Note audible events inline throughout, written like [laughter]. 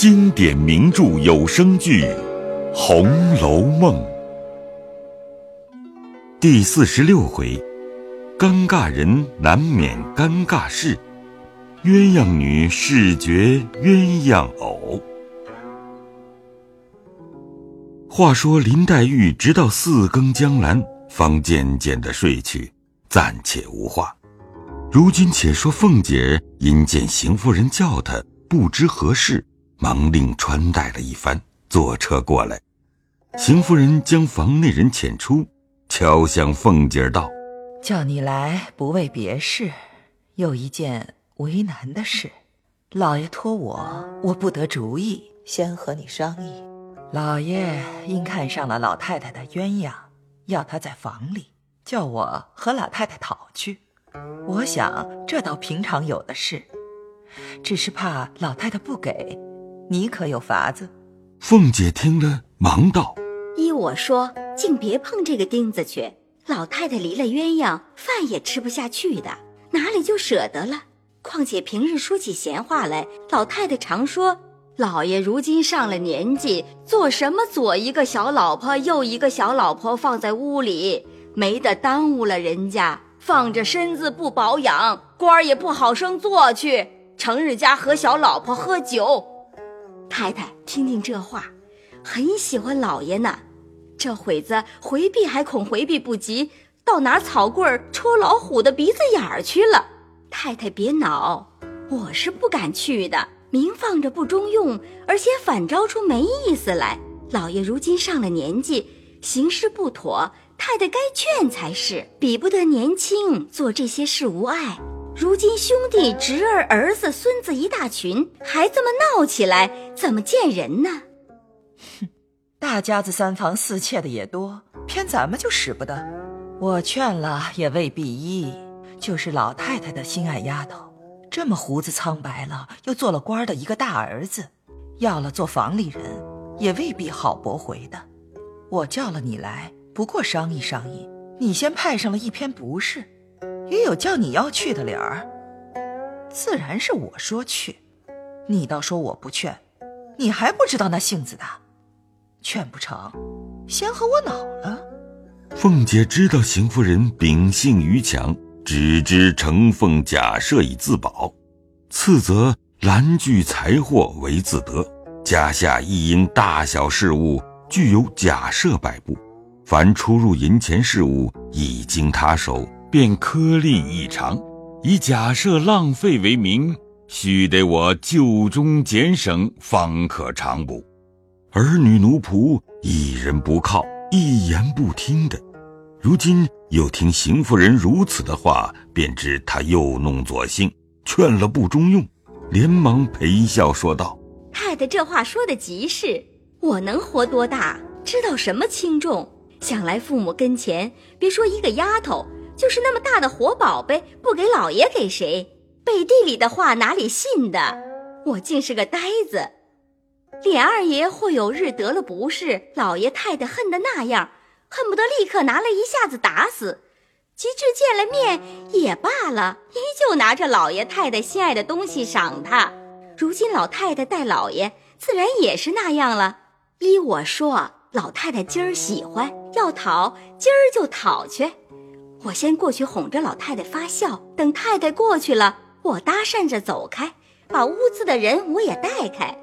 经典名著有声剧《红楼梦》第四十六回：尴尬人难免尴尬事，鸳鸯女视觉鸳鸯偶。话说林黛玉直到四更将阑，方渐渐的睡去，暂且无话。如今且说凤姐因见邢夫人叫她，不知何事，忙令穿戴了一番，坐车过来。邢夫人将房内人遣出，敲向凤姐儿道：“叫你来不为别事，有一件为难的事，老爷托我，我不得主意，先和你商议。老爷因看上了老太太的鸳鸯，要她在房里，叫我和老太太讨去。”我想这倒平常有的事，只是怕老太太不给，你可有法子？凤姐听了，忙道：“依我说，竟别碰这个钉子去。老太太离了鸳鸯，饭也吃不下去的，哪里就舍得了？况且平日说起闲话来，老太太常说，老爷如今上了年纪，做什么左一个小老婆，右一个小老婆放在屋里，没得耽误了人家。”放着身子不保养，官儿也不好生做去。成日家和小老婆喝酒，太太听听这话，很喜欢老爷呢。这会子回避还恐回避不及，到拿草棍儿戳老虎的鼻子眼儿去了。太太别恼，我是不敢去的。明放着不中用，而且反招出没意思来。老爷如今上了年纪，行事不妥。太太该劝才是，比不得年轻做这些事无碍。如今兄弟侄儿、儿子、孙子一大群，还这么闹起来，怎么见人呢？哼，[laughs] 大家子三房四妾的也多，偏咱们就使不得。我劝了也未必依，就是老太太的心爱丫头，这么胡子苍白了，又做了官的一个大儿子，要了做房里人，也未必好驳回的。我叫了你来。不过商议商议，你先派上了一篇不是，也有叫你要去的理儿。自然是我说去，你倒说我不劝，你还不知道那性子的，劝不成，先和我恼了。凤姐知道邢夫人秉性愚强，只知承奉假设以自保，次则揽聚财货为自得，家下亦因大小事务具有假设摆布。凡出入银钱事务已经他手，便颗粒异常，以假设浪费为名，须得我旧中俭省，方可偿补。儿女奴仆一人不靠，一言不听的。如今又听邢夫人如此的话，便知她又弄左性，劝了不中用，连忙陪笑说道：“太太这话说的极是，我能活多大，知道什么轻重。”想来父母跟前，别说一个丫头，就是那么大的活宝贝，不给老爷给谁？背地里的话哪里信的？我竟是个呆子。琏二爷或有日得了不是，老爷太太恨得那样，恨不得立刻拿了一下子打死。及至见了面也罢了，依旧拿着老爷太太心爱的东西赏他。如今老太太待老爷，自然也是那样了。依我说。老太太今儿喜欢要讨，今儿就讨去。我先过去哄着老太太发笑，等太太过去了，我搭讪着走开，把屋子的人我也带开。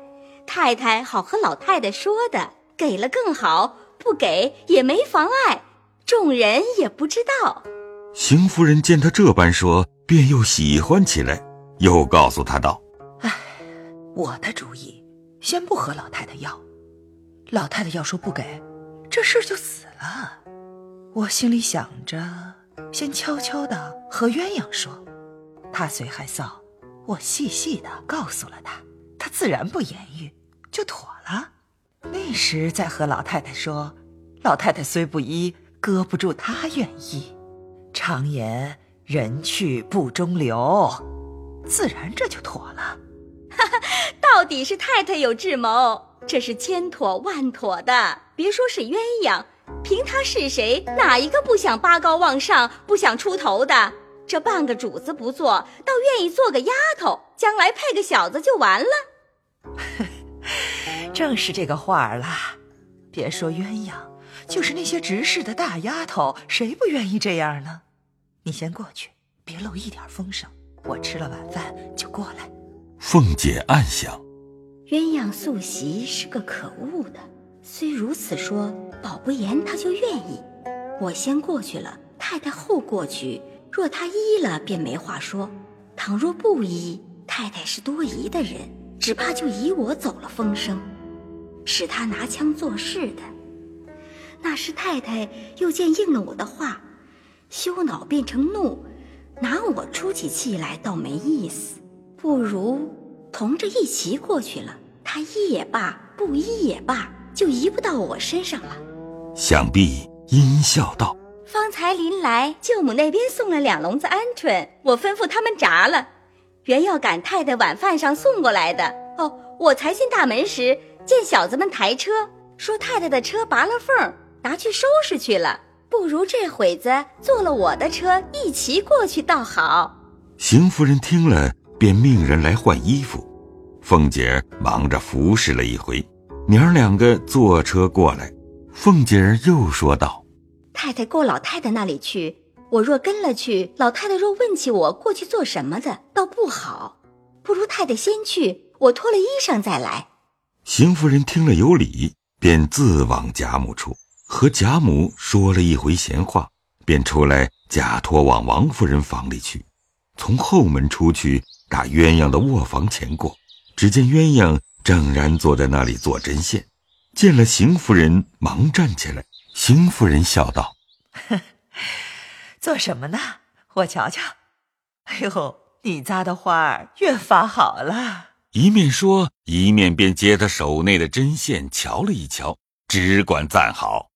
太太好和老太太说的，给了更好，不给也没妨碍，众人也不知道。邢夫人见他这般说，便又喜欢起来，又告诉他道：“哎，我的主意，先不和老太太要。”老太太要说不给，这事就死了。我心里想着，先悄悄的和鸳鸯说，他虽害臊，我细细的告诉了他，他自然不言语，就妥了。那时再和老太太说，老太太虽不依，搁不住她愿意。常言人去不中留，自然这就妥了。哈哈，到底是太太有智谋。这是千妥万妥的，别说是鸳鸯，凭他是谁，哪一个不想拔高往上，不想出头的？这半个主子不做，倒愿意做个丫头，将来配个小子就完了。[laughs] 正是这个话儿啦。别说鸳鸯，就是那些执事的大丫头，谁不愿意这样呢？你先过去，别漏一点风声。我吃了晚饭就过来。凤姐暗想：鸳鸯素习是个可恶的，虽如此说，保不严他就愿意。我先过去了，太太后过去。若他依了，便没话说；倘若不依，太太是多疑的人，只怕就以我走了风声，使他拿枪作势的。那时太太又见应了我的话，羞恼变成怒，拿我出起气来，倒没意思。不如同着一齐过去了，他依也罢，不依也罢，就移不到我身上了。想必阴笑道。方才临来，舅母那边送了两笼子鹌鹑，我吩咐他们炸了，原要赶太太晚饭上送过来的。哦，我才进大门时，见小子们抬车，说太太的车拔了缝，拿去收拾去了。不如这会子坐了我的车，一齐过去倒好。邢夫人听了，便命人来换衣服。凤姐儿忙着服侍了一回，娘儿两个坐车过来。凤姐儿又说道。太太过老太太那里去，我若跟了去，老太太若问起我过去做什么的，倒不好。不如太太先去，我脱了衣裳再来。邢夫人听了有理，便自往贾母处，和贾母说了一回闲话，便出来假托往王夫人房里去，从后门出去，打鸳鸯的卧房前过，只见鸳鸯正然坐在那里做针线，见了邢夫人，忙站起来。邢夫人笑道：“ [laughs] 做什么呢？我瞧瞧。哎呦，你扎的花儿越发好了。”一面说，一面便接他手内的针线瞧了一瞧，只管赞好。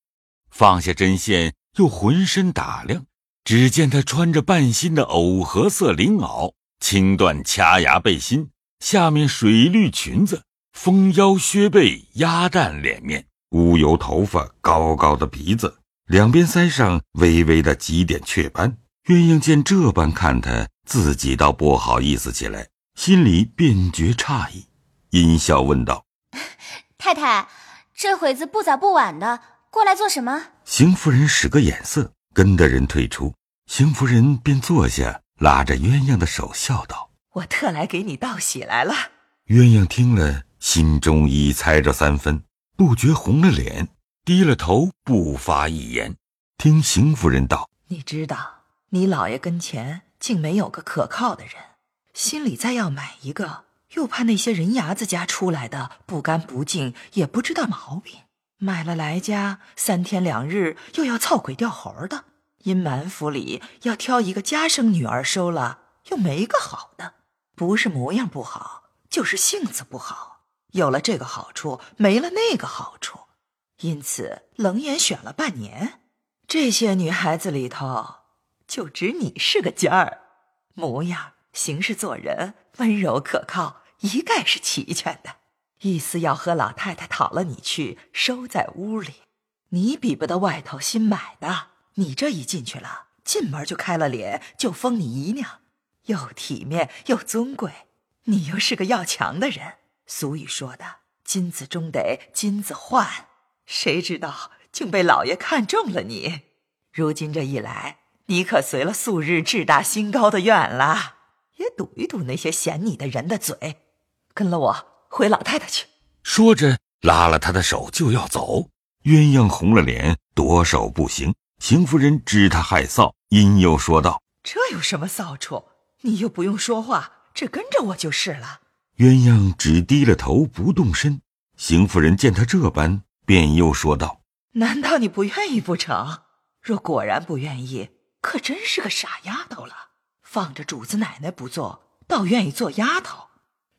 放下针线，又浑身打量，只见他穿着半新的藕荷色绫袄，青缎掐牙背心，下面水绿裙子，丰腰削背，鸭蛋脸面。乌油头发，高高的鼻子，两边腮上微微的几点雀斑。鸳鸯见这般看他，自己倒不好意思起来，心里便觉诧异，阴笑问道：“太太，这会子不早不晚的，过来做什么？”邢夫人使个眼色，跟的人退出。邢夫人便坐下，拉着鸳鸯的手，笑道：“我特来给你道喜来了。”鸳鸯听了，心中已猜着三分。不觉红了脸，低了头，不发一言。听邢夫人道：“你知道，你老爷跟前竟没有个可靠的人，心里再要买一个，又怕那些人牙子家出来的不干不净，也不知道毛病。买了来家三天两日，又要操鬼吊猴的。因满府里要挑一个家生女儿收了，又没个好的，不是模样不好，就是性子不好。”有了这个好处，没了那个好处，因此冷眼选了半年。这些女孩子里头，就只你是个尖儿，模样、行事、做人温柔可靠，一概是齐全的。意思要和老太太讨了你去，收在屋里。你比不得外头新买的，你这一进去了，进门就开了脸，就封你姨娘，又体面又尊贵。你又是个要强的人。俗语说的“金子终得金子换”，谁知道竟被老爷看中了你。如今这一来，你可随了素日志大心高的愿了，也堵一堵那些嫌你的人的嘴。跟了我回老太太去。说着，拉了他的手就要走。鸳鸯红了脸，夺手不行。邢夫人知他害臊，因又说道：“这有什么臊处？你又不用说话，只跟着我就是了。”鸳鸯只低了头不动身，邢夫人见他这般，便又说道：“难道你不愿意不成？若果然不愿意，可真是个傻丫头了。放着主子奶奶不做，倒愿意做丫头。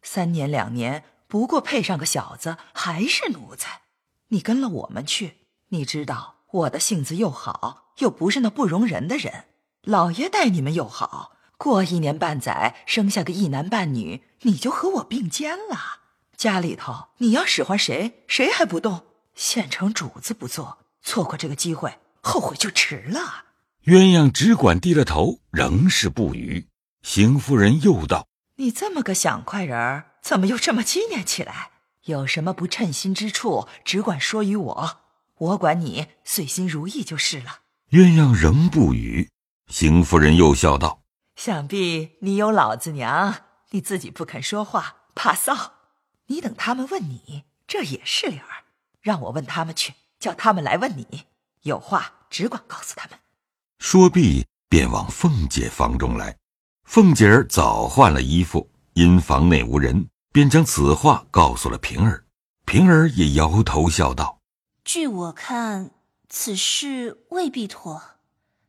三年两年，不过配上个小子，还是奴才。你跟了我们去，你知道我的性子又好，又不是那不容人的人。老爷待你们又好。”过一年半载，生下个一男半女，你就和我并肩了。家里头你要使唤谁，谁还不动？县城主子不做，错过这个机会，后悔就迟了。鸳鸯只管低了头，仍是不语。邢夫人又道：“你这么个想快人儿，怎么又这么纪念起来？有什么不称心之处，只管说与我，我管你遂心如意就是了。鸳鸯仍不语，邢夫人又笑道：“想必你有老子娘，你自己不肯说话，怕臊。你等他们问你，这也是理儿。让我问他们去，叫他们来问你，有话只管告诉他们。”说毕，便往凤姐房中来。凤姐儿早换了衣服，因房内无人。便将此话告诉了平儿，平儿也摇头笑道：“据我看，此事未必妥。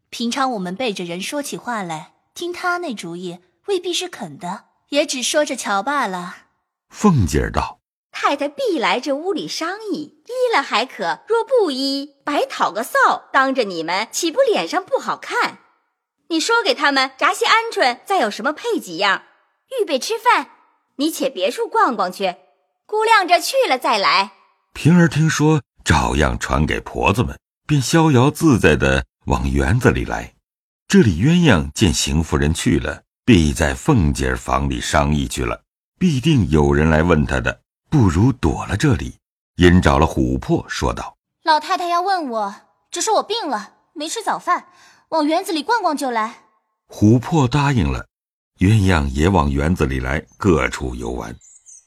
平常我们背着人说起话来，听他那主意，未必是肯的，也只说着瞧罢了。”凤姐儿道：“太太必来这屋里商议，依了还可，若不依，白讨个臊，当着你们岂不脸上不好看？你说给他们炸些鹌鹑，再有什么配几样，预备吃饭。”你且别处逛逛去，估量着去了再来。平儿听说，照样传给婆子们，便逍遥自在的往园子里来。这里鸳鸯见邢夫人去了，必在凤姐房里商议去了，必定有人来问她的，不如躲了这里。因找了琥珀，说道：“老太太要问我，只是我病了，没吃早饭，往园子里逛逛就来。”琥珀答应了。鸳鸯也往园子里来，各处游玩。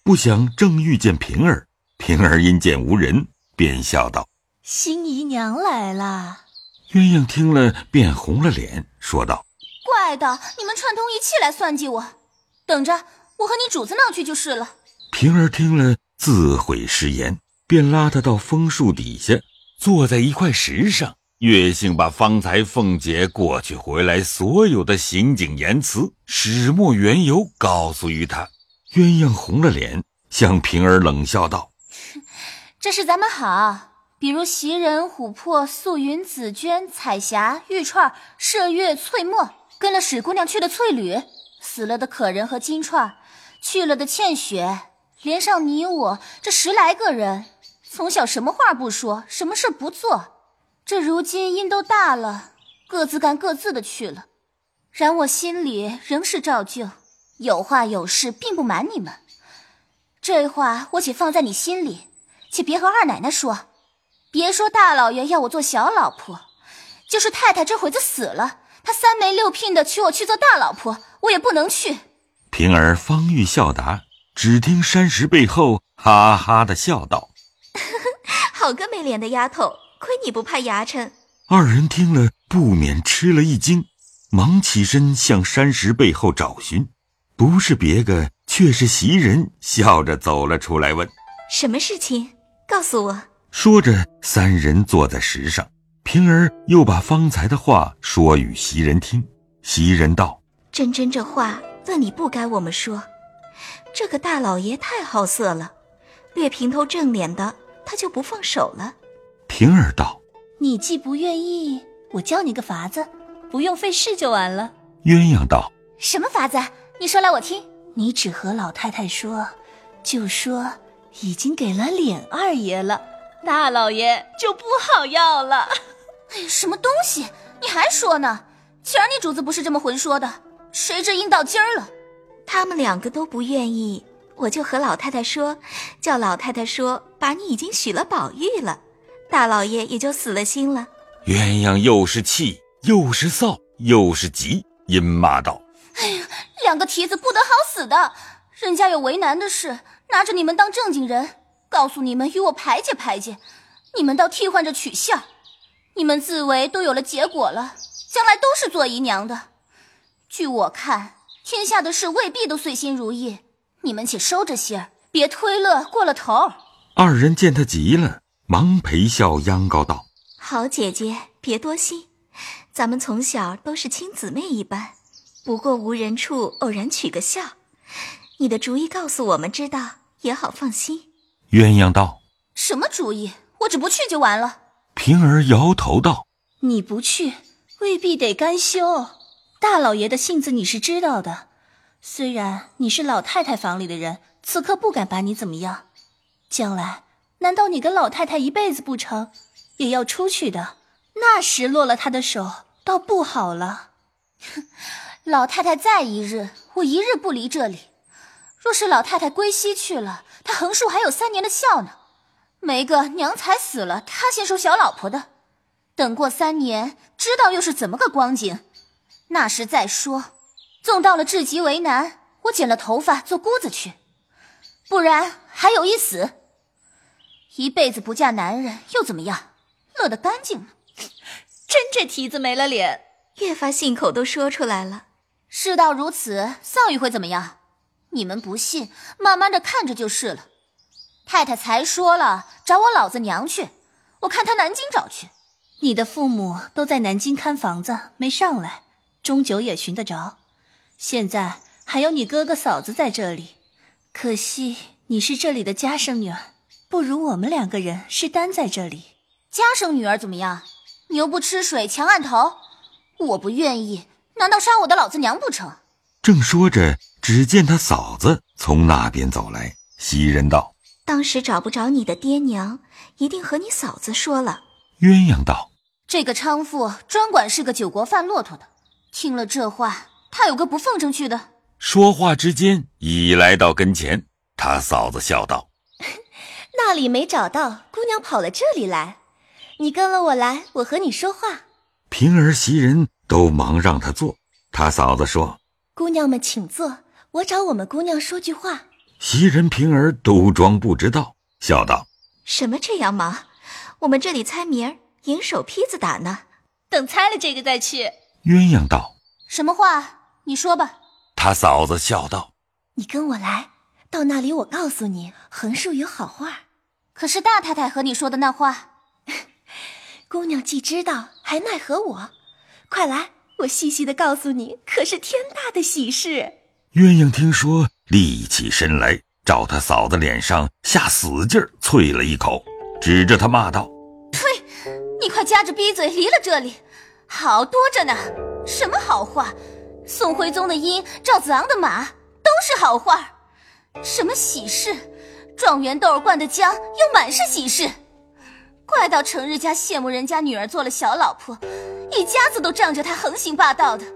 不想正遇见平儿，平儿因见无人，便笑道：“新姨娘来了。”鸳鸯听了，便红了脸，说道：“怪的，你们串通一气来算计我，等着我和你主子闹去就是了。”平儿听了，自悔失言，便拉他到枫树底下，坐在一块石上。月性把方才凤姐过去回来所有的行景言辞始末缘由告诉于他，鸳鸯红了脸，向平儿冷笑道：“这是咱们好，比如袭人、琥珀、素云、紫鹃、彩霞、玉串、麝月、翠墨，跟了史姑娘去的翠缕，死了的可人和金钏，去了的倩雪，连上你我这十来个人，从小什么话不说，什么事不做。”这如今因都大了，各自干各自的去了，然我心里仍是照旧，有话有事，并不瞒你们。这话我且放在你心里，且别和二奶奶说。别说大老爷要我做小老婆，就是太太这会子死了，他三媒六聘的娶我去做大老婆，我也不能去。平儿方欲笑答，只听山石背后哈哈的笑道：“ [laughs] 好个没脸的丫头！”亏你不怕牙碜！二人听了，不免吃了一惊，忙起身向山石背后找寻，不是别个，却是袭人，笑着走了出来，问：“什么事情？告诉我。”说着，三人坐在石上，平儿又把方才的话说与袭人听。袭人道：“真真这话，论理不该我们说。这个大老爷太好色了，略平头正脸的，他就不放手了。”平儿道：“你既不愿意，我教你个法子，不用费事就完了。”鸳鸯道：“什么法子？你说来我听。你只和老太太说，就说已经给了脸二爷了，大老爷就不好要了。哎呀，什么东西？你还说呢？前儿你主子不是这么混说的，谁知阴到今儿了？他们两个都不愿意，我就和老太太说，叫老太太说，把你已经许了宝玉了。”大老爷也就死了心了。鸳鸯又是气又是臊又是急，阴骂道：“哎呀，两个蹄子不得好死的！人家有为难的事，拿着你们当正经人，告诉你们与我排解排解，你们倒替换着取笑。你们自为都有了结果了，将来都是做姨娘的。据我看，天下的事未必都遂心如意，你们且收着些儿，别推乐过了头。”二人见他急了。忙陪笑央告道：“好姐姐，别多心，咱们从小都是亲姊妹一般，不过无人处偶然取个笑。你的主意告诉我们知道，也好放心。”鸳鸯道：“什么主意？我只不去就完了。”平儿摇头道：“你不去，未必得甘休。大老爷的性子你是知道的，虽然你是老太太房里的人，此刻不敢把你怎么样，将来……”难道你跟老太太一辈子不成，也要出去的？那时落了他的手，倒不好了。哼，[laughs] 老太太在一日，我一日不离这里。若是老太太归西去了，她横竖还有三年的孝呢。没个娘才死了，他先收小老婆的。等过三年，知道又是怎么个光景，那时再说。纵到了至极为难，我剪了头发做姑子去，不然还有一死。一辈子不嫁男人又怎么样？乐得干净呢。真这蹄子没了脸，越发信口都说出来了。事到如此，丧玉会怎么样？你们不信，慢慢的看着就是了。太太才说了，找我老子娘去，我看她南京找去。你的父母都在南京看房子，没上来，终究也寻得着。现在还有你哥哥嫂子在这里，可惜你是这里的家生女儿，不如我们两个人是单在这里。家生女儿怎么样？牛不吃水强按头，我不愿意，难道杀我的老子娘不成？正说着，只见他嫂子从那边走来，袭人道：“当时找不着你的爹娘，一定和你嫂子说了。”鸳鸯道：“这个娼妇专管是个酒国贩骆驼的，听了这话。”他有个不奉承去的。说话之间，已来到跟前。他嫂子笑道：“ [laughs] 那里没找到，姑娘跑了这里来。你跟了我来，我和你说话。”平儿、袭人都忙让他坐。他嫂子说：“姑娘们请坐，我找我们姑娘说句话。”袭人、平儿都装不知道，笑道：“什么这样忙？我们这里猜谜儿，赢手坯子打呢。等猜了这个再去。”鸳鸯道：“什么话？”你说吧，他嫂子笑道：“你跟我来，到那里我告诉你，横竖有好话。可是大太太和你说的那话，[laughs] 姑娘既知道，还奈何我？快来，我细细的告诉你，可是天大的喜事。”鸳鸯听说，立起身来，照他嫂子脸上下死劲儿啐了一口，指着他骂道：“呸！你快夹着逼嘴离了这里，好多着呢，什么好话？”宋徽宗的鹰，赵子昂的马，都是好话。什么喜事？状元豆儿灌的浆，又满是喜事。怪到成日家羡慕人家女儿做了小老婆，一家子都仗着她横行霸道的，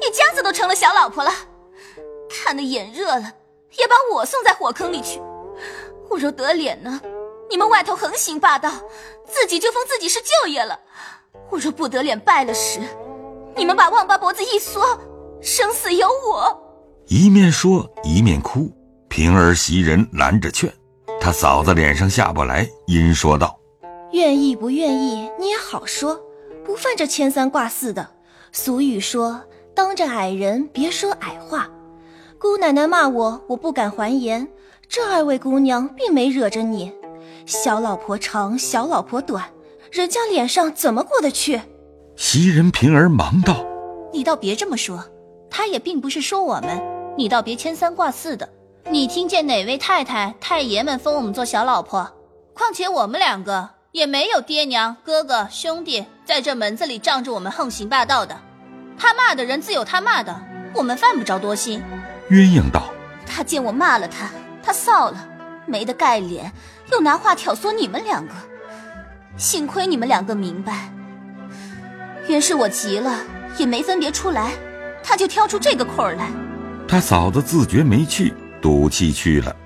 一家子都成了小老婆了。看得眼热了，也把我送在火坑里去。我若得脸呢，你们外头横行霸道，自己就封自己是舅爷了。我若不得脸败了时，你们把旺八脖子一缩。生死由我。一面说一面哭，平儿、袭人拦着劝，他嫂子脸上下不来，因说道：“愿意不愿意，你也好说，不犯这牵三挂四的。俗语说，当着矮人别说矮话。姑奶奶骂我，我不敢还言。这二位姑娘并没惹着你，小老婆长，小老婆短，人家脸上怎么过得去？”袭人、平儿忙道：“你倒别这么说。”她也并不是说我们，你倒别牵三挂四的。你听见哪位太太、太爷们封我们做小老婆？况且我们两个也没有爹娘、哥哥、兄弟在这门子里仗着我们横行霸道的。他骂的人自有他骂的，我们犯不着多心。鸳鸯道：“他见我骂了他，他臊了，没得盖脸，又拿话挑唆你们两个。幸亏你们两个明白，原是我急了，也没分别出来。”他就挑出这个空儿来，他嫂子自觉没趣，赌气去了。